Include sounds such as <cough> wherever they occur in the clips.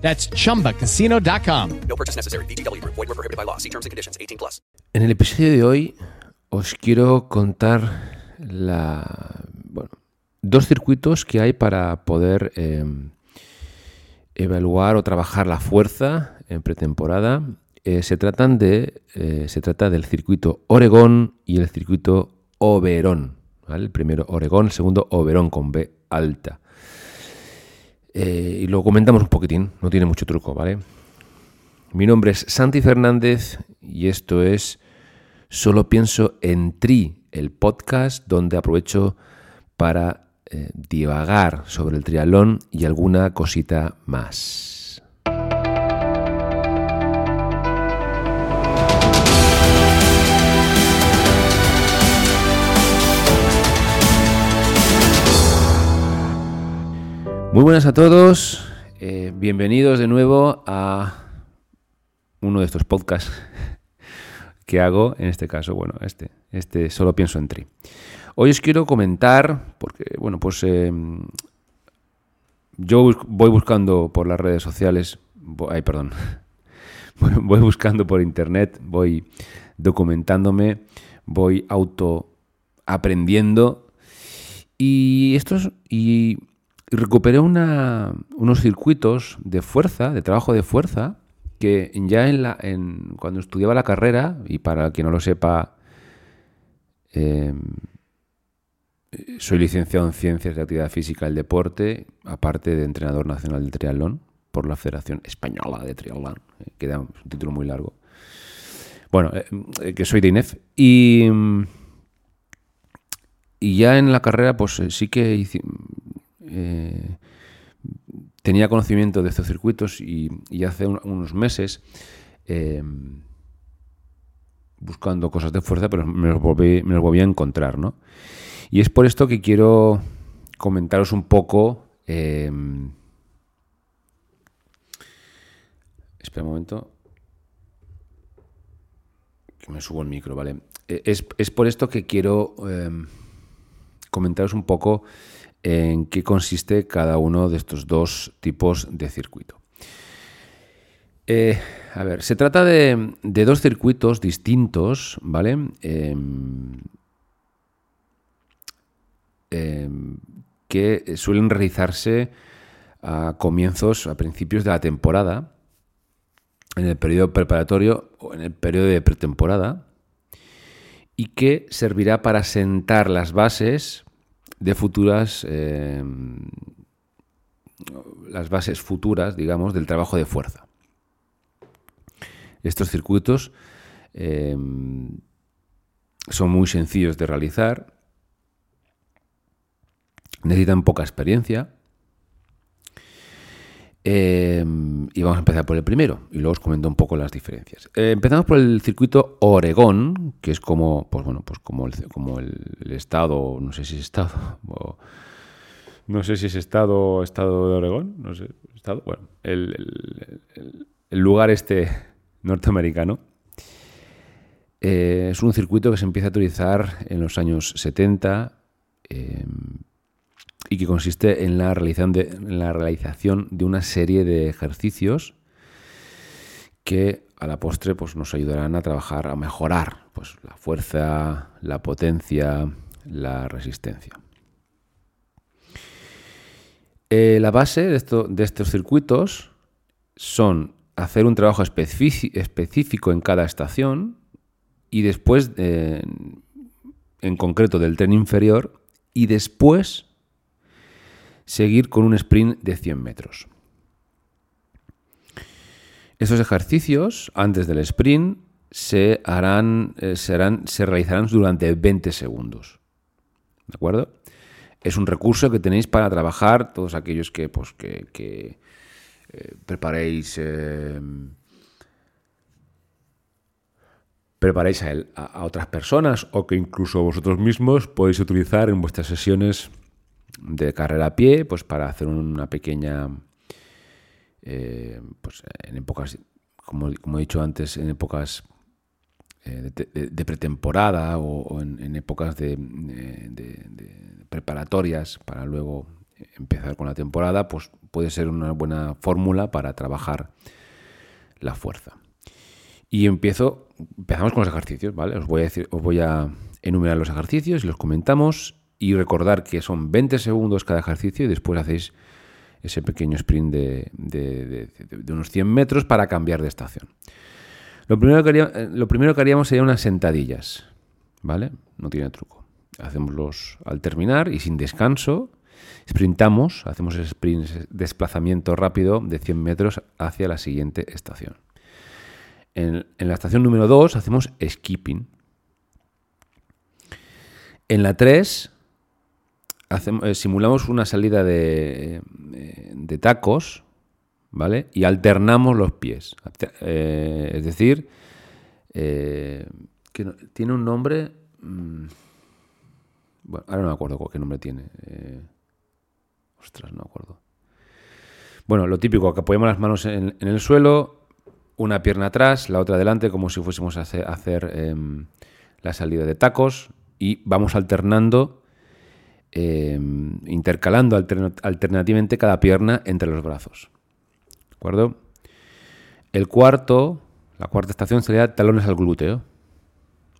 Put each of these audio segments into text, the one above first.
That's chumbacasino.com. No purchase necessary. VGW Group. Void were prohibited by law. See terms and conditions. 18 plus. En el episodio de hoy os quiero contar la, bueno, dos circuitos que hay para poder eh, evaluar o trabajar la fuerza en pretemporada. Eh, se, tratan de, eh, se trata del circuito Oregón y el circuito Oberón. ¿vale? El primero Oregón, el segundo Oberón con B alta. Eh, y lo comentamos un poquitín, no tiene mucho truco, ¿vale? Mi nombre es Santi Fernández y esto es Solo pienso en Tri, el podcast donde aprovecho para eh, divagar sobre el triatlón y alguna cosita más. Muy buenas a todos, eh, bienvenidos de nuevo a uno de estos podcasts <laughs> que hago, en este caso, bueno, este, este solo pienso en Tri. Hoy os quiero comentar, porque, bueno, pues eh, yo voy buscando por las redes sociales, ay, perdón, <laughs> voy, buscando por internet, voy documentándome, voy auto aprendiendo y estos y y recuperé una- unos circuitos de fuerza, de trabajo de fuerza, que ya en la, en, cuando estudiaba la carrera, y para quien no lo sepa, eh, soy licenciado en Ciencias de Actividad Física del Deporte, aparte de entrenador nacional de triatlón por la Federación Española de Triatlón, eh, que da un título muy largo. Bueno, eh, eh, que soy de INEF. Y, y ya en la carrera, pues sí que hice- eh, tenía conocimiento de estos circuitos y, hace un- unos meses, eh, buscando cosas de fuerza, pero me los, volví, me los volví a encontrar, ¿no? Y es por esto que quiero comentaros un poco... eh, espera un momento. Que me subo el micro, ¿vale? Es, es por esto que quiero comentaros un poco en qué consiste cada uno de estos dos tipos de circuito. Eh, a ver, se trata de, dos circuitos distintos, ¿vale? Em, em, que suelen realizarse a comienzos, a principios de la temporada, en el periodo preparatorio o en el periodo de pretemporada, y que servirá para sentar las bases de futuras, eh, las bases futuras, digamos, del trabajo de fuerza. Estos circuitos eh, son muy sencillos de realizar, necesitan poca experiencia. Eh, y vamos a empezar por el primero y luego os comento un poco las diferencias. Eh, empezamos por el circuito Oregón, que es como, pues bueno, pues como el, como el, estado, no sé si es estado, <laughs> no sé si es estado, estado de Oregón, no sé, estado, bueno, el, el- lugar este <laughs> norteamericano. Eh, es un circuito que se empieza a utilizar en los años 70 eh, y que consiste en la, realización de, una serie de ejercicios que a la postre pues, nos ayudarán a trabajar, a mejorar pues, la fuerza, la potencia, la resistencia. Eh, la base de, esto- de estos circuitos son hacer un trabajo específico en cada estación y después, eh, en concreto, del tren inferior y después seguir con un sprint de 100 metros. Estos ejercicios, antes del sprint, se, harán, eh, serán, se realizarán durante 20 segundos. ¿De acuerdo? Es un recurso que tenéis para trabajar todos aquellos que, pues, que, eh, preparéis eh, preparéis a otras personas o que incluso vosotros mismos podéis utilizar en vuestras sesiones de carrera a pie, pues para hacer una pequeña, eh, pues en épocas, como, he dicho antes, en épocas eh, de, pretemporada o, en, épocas de, de, preparatorias para luego empezar con la temporada, pues puede ser una buena fórmula para trabajar la fuerza. Y empiezo, empezamos con los ejercicios, ¿vale? Os voy a decir, os voy a enumerar los ejercicios y los comentamos y recordar que son 20 segundos cada ejercicio y después hacéis ese pequeño sprint de, de, unos 100 metros para cambiar de estación. Lo primero, que haríamos, lo primero que haríamos sería unas sentadillas, ¿vale? No tiene truco. Hacemos los al terminar y sin descanso, sprintamos, hacemos el sprint, desplazamiento rápido de 100 metros hacia la siguiente estación. En, en la estación número 2 hacemos skipping. En la 3 eh, simulamos una salida de, eh, de, tacos, ¿vale? Y alternamos los pies. Eh, es decir, que tiene un nombre... Mmm, bueno, ahora no me acuerdo qué nombre tiene. Ostras, no me acuerdo. Bueno, lo típico, que apoyamos las manos en, el suelo, una pierna atrás, la otra adelante, como si fuésemos a hacer, eh, la salida de tacos, y vamos alternando eh, intercalando altern alternativamente cada pierna entre los brazos. ¿De acuerdo? El cuarto, la cuarta estación sería talones al glúteo.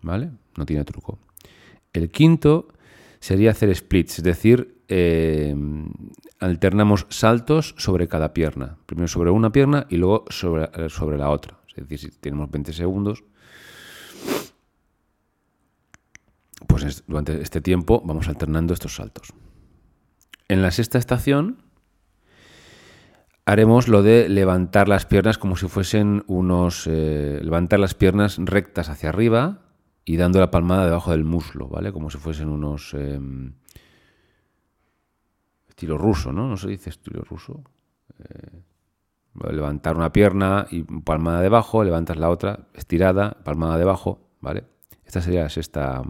¿Vale? No tiene truco. El quinto sería hacer splits, es decir, eh, alternamos saltos sobre cada pierna. Primero sobre una pierna y luego sobre, sobre la otra. Es decir, si tenemos 20 segundos, pues durante este tiempo vamos alternando estos saltos. En la sexta estación haremos lo de levantar las piernas como si fuesen unos... Eh, levantar las piernas rectas hacia arriba y dando la palmada debajo del muslo, ¿vale? Como si fuesen unos... Eh, estilo ruso, ¿no? No se dice estilo ruso. Eh, levantar una pierna y palmada debajo, levantas la otra, estirada, palmada debajo, ¿vale? Esta sería la sexta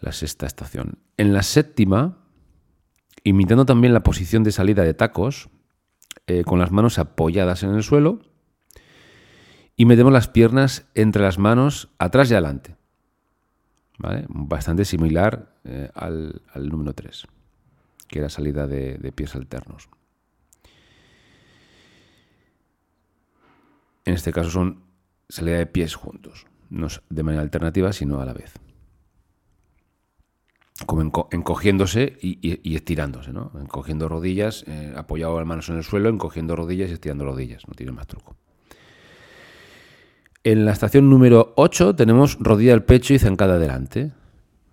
la sexta estación. En la séptima, imitando también la posición de salida de tacos, eh, con las manos apoyadas en el suelo, y metemos las piernas entre las manos atrás y adelante. ¿Vale? Bastante similar eh, al, número 3, que era salida de, de pies alternos. En este caso son salida de pies juntos, no de manera alternativa, sino a la vez como encogiéndose y, estirándose, ¿no? Encogiendo rodillas, eh, apoyado las manos en el suelo, encogiendo rodillas y estirando rodillas, no tiene más truco. En la estación número 8 tenemos rodilla al pecho y zancada adelante,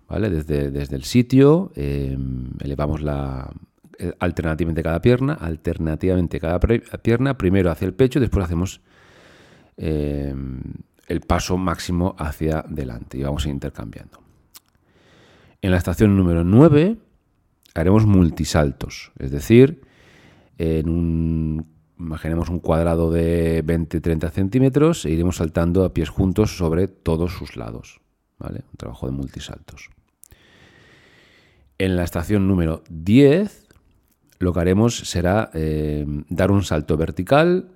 ¿vale? Desde, desde el sitio eh, elevamos la eh, alternativamente cada pierna, alternativamente cada pierna, primero hacia el pecho después hacemos el paso máximo hacia adelante y vamos intercambiando. En la estación número 9 haremos multisaltos, es decir, en un, imaginemos un cuadrado de 20-30 centímetros e iremos saltando a pies juntos sobre todos sus lados. ¿vale? Un trabajo de multisaltos. En la estación número 10 lo que haremos será eh, dar un salto vertical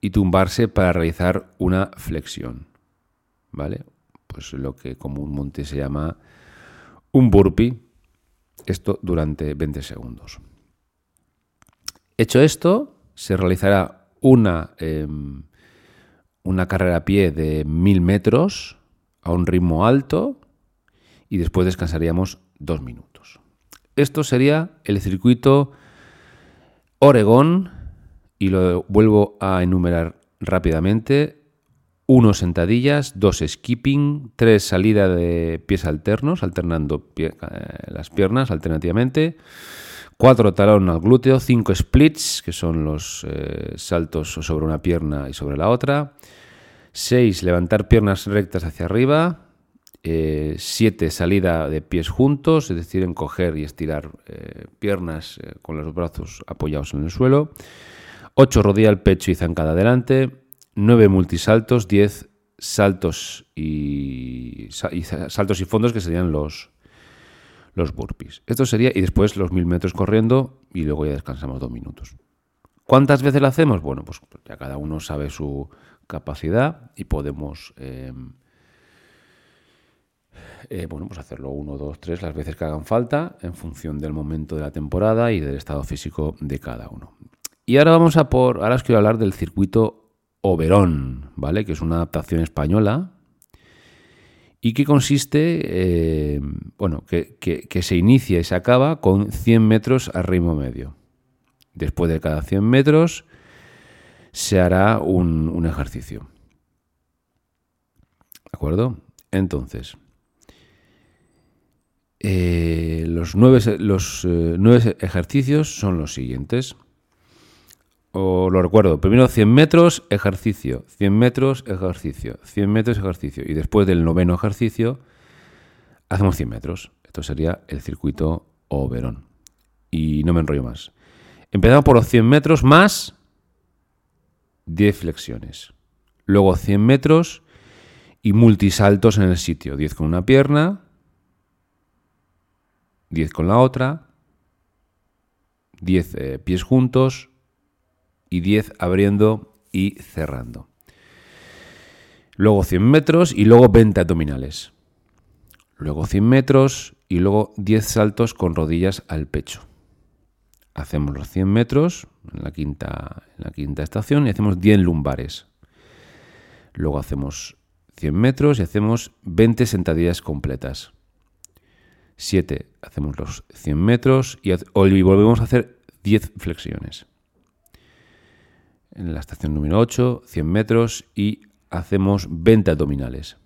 y tumbarse para realizar una flexión. ¿Vale? Pues lo que comúnmente se llama un burpee, esto durante 20 segundos. Hecho esto, se realizará una, eh, una carrera a pie de 1000 metros a un ritmo alto y después descansaríamos dos minutos. Esto sería el circuito Oregón y lo vuelvo a enumerar rápidamente. 1 sentadillas, 2 skipping, 3 salida de pies alternos, alternando eh, las piernas alternativamente, 4 talón al glúteo, 5 splits, que son los eh, saltos sobre una pierna y sobre la otra, 6 levantar piernas rectas hacia arriba, 7 eh, salida de pies juntos, es decir, encoger y estirar piernas con los brazos apoyados en el suelo, 8 rodilla al pecho y zancada adelante, 9 multisaltos, 10 saltos y, sa- y sa- saltos y fondos que serían los, los burpees. Esto sería, y después los 1000 metros corriendo y luego ya descansamos dos minutos. ¿Cuántas veces lo hacemos? Bueno, pues ya cada uno sabe su capacidad y podemos eh, eh, bueno, pues hacerlo uno, dos, tres, las veces que hagan falta, en función del momento de la temporada y del estado físico de cada uno. Y ahora vamos a por, ahora os quiero hablar del circuito Oberón, ¿vale? Que es una adaptación española y que consiste, eh, bueno, que, que- se inicia y se acaba con 100 metros a ritmo medio. Después de cada 100 metros se hará un, un ejercicio. ¿De acuerdo? Entonces, eh, los, nueve, los eh, nueve ejercicios son los siguientes. O lo recuerdo, primero 100 metros, ejercicio, 100 metros, ejercicio, 100 metros, ejercicio. Y después del noveno ejercicio, hacemos 100 metros. Esto sería el circuito Oberón. Y no me enrollo más. Empezamos por los 100 metros más 10 flexiones. Luego 100 metros y multisaltos en el sitio. 10 con una pierna, 10 con la otra, 10 eh, pies juntos y 10 abriendo y cerrando. Luego 100 metros y luego 20 abdominales. Luego 100 metros y luego 10 saltos con rodillas al pecho. Hacemos los 100 metros en la quinta, en la quinta estación y hacemos 10 lumbares. Luego hacemos 100 metros y hacemos 20 sentadillas completas. 7 hacemos los 100 metros y, y volvemos a hacer 10 flexiones. En la estación número 8, 100 metros y hacemos 20 abdominales.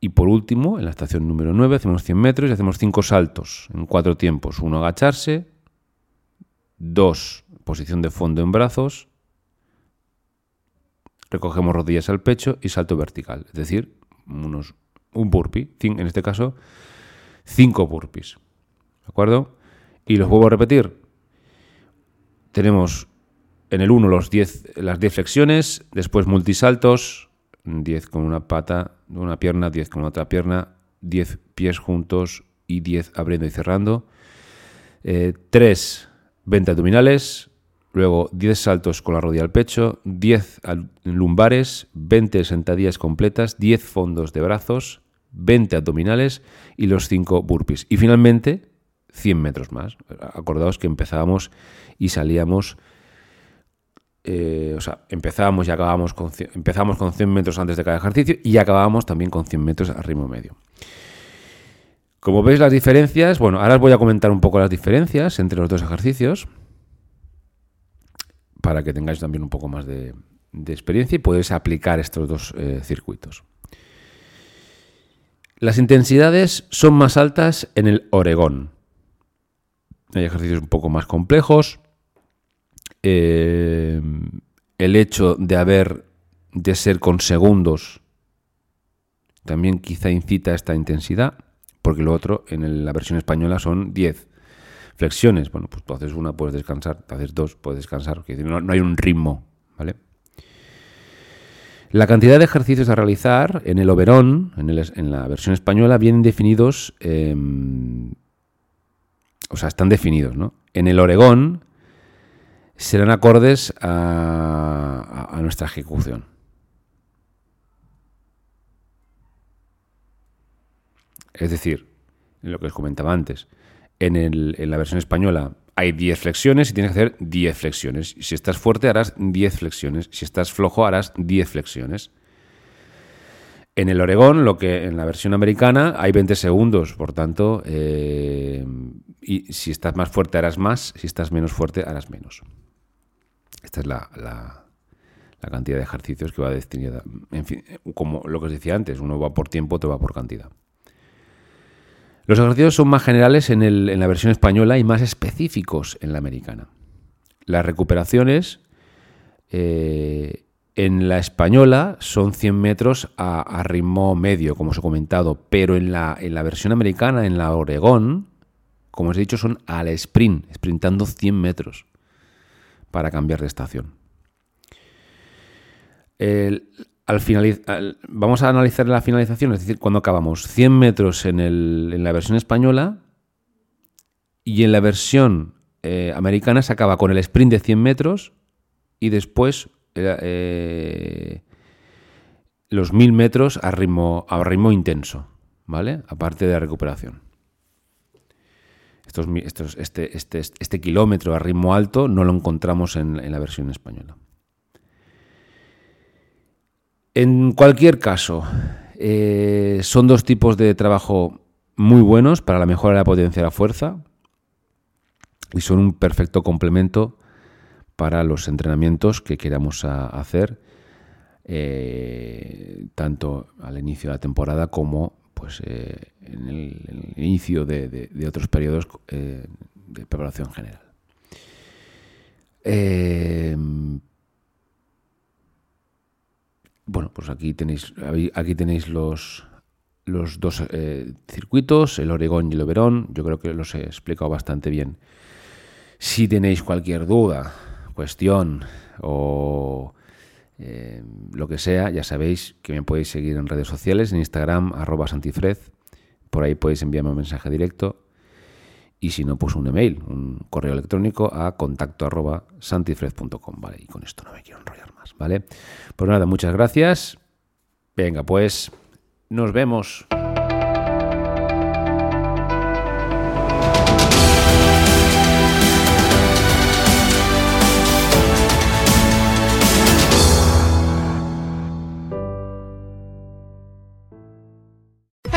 Y por último, en la estación número 9, hacemos 100 metros y hacemos 5 saltos en 4 tiempos. Uno agacharse, 2 posición de fondo en brazos, recogemos rodillas al pecho y salto vertical. Es decir, unos, un burpee, en este caso, 5 burpees. ¿De acuerdo? Y los vuelvo a repetir. Tenemos en el 1 los 10, las 10 flexiones, después multisaltos, 10 con una pata, una pierna, 10 con otra pierna, 10 pies juntos y 10 abriendo y cerrando. 3 20 abdominales, luego 10 saltos con la rodilla al pecho, 10 al- lumbares, 20 sentadillas completas, 10 fondos de brazos, 20 abdominales y los 5 burpees. Y finalmente 100 metros más. Acordaos que empezábamos y salíamos eh, o sea, empezábamos y acabábamos con, empezamos con 100 metros antes de cada ejercicio y acabábamos también con 100 metros a ritmo medio. Como veis las diferencias, bueno, ahora os voy a comentar un poco las diferencias entre los dos ejercicios para que tengáis también un poco más de, experiencia y podéis aplicar estos dos eh, circuitos. Las intensidades son más altas en el Oregón. Hay ejercicios un poco más complejos, eh, el hecho de haber de ser con segundos también quizá incita a esta intensidad, porque lo otro en la versión española son 10 flexiones. Bueno, pues tú haces una, puedes descansar, tú haces dos, puedes descansar, no, hay un ritmo, ¿vale? La cantidad de ejercicios a realizar en el Oberón, en, la versión española, vienen definidos, eh, o sea, están definidos, ¿no? En el Oregón serán acordes a, nuestra ejecución. Es decir, lo que os comentaba antes, en la versión española hay 10 flexiones y tienes que hacer 10 flexiones. Si estás fuerte harás 10 flexiones, si estás flojo harás 10 flexiones. En el Oregón, lo que en la versión americana hay 20 segundos, por tanto, eh, y si estás más fuerte harás más, si estás menos fuerte harás menos. Esta es la, la- cantidad de ejercicios que va destinada. En fin, como lo que os decía antes, uno va por tiempo, otro va por cantidad. Los ejercicios son más generales en, el- en la versión española y más específicos en la americana. Las recuperaciones eh, en la española son 100 metros a, a ritmo medio, como os he comentado, pero en la, en la versión americana, en la Oregón, como os he dicho, son al sprint, sprintando 100 metros para cambiar de estación. al- vamos a analizar la finalización, es decir, cuando acabamos 100 metros en, el- en la versión española y en la versión eh, americana se acaba con el sprint de 100 metros y después eh, eh, los 1000 metros a ritmo, a ritmo intenso, ¿vale? Aparte de la recuperación. Este, este, este kilómetro a ritmo alto no lo encontramos en, la versión española. En cualquier caso, eh, son dos tipos de trabajo muy buenos para la mejora de la potencia de la fuerza y son un perfecto complemento para los entrenamientos que queramos hacer eh, tanto al inicio de la temporada como pues, eh, en, el, inicio de, otros periodos eh, de preparación general. Eh, bueno, pues aquí tenéis, aquí tenéis los, los dos circuitos, el Oregón y el Oberón. Yo creo que los he explicado bastante bien. Si tenéis cualquier duda, cuestión o eh, lo que sea, ya sabéis que me podéis seguir en redes sociales, en Instagram, arroba santifred. Por ahí podéis enviarme un mensaje directo. Y si no, pues un email, un correo electrónico a contacto arroba santifred.com, ¿vale? Y con esto no me quiero enrollar más, ¿vale? Pues nada, muchas gracias. Venga, pues nos vemos.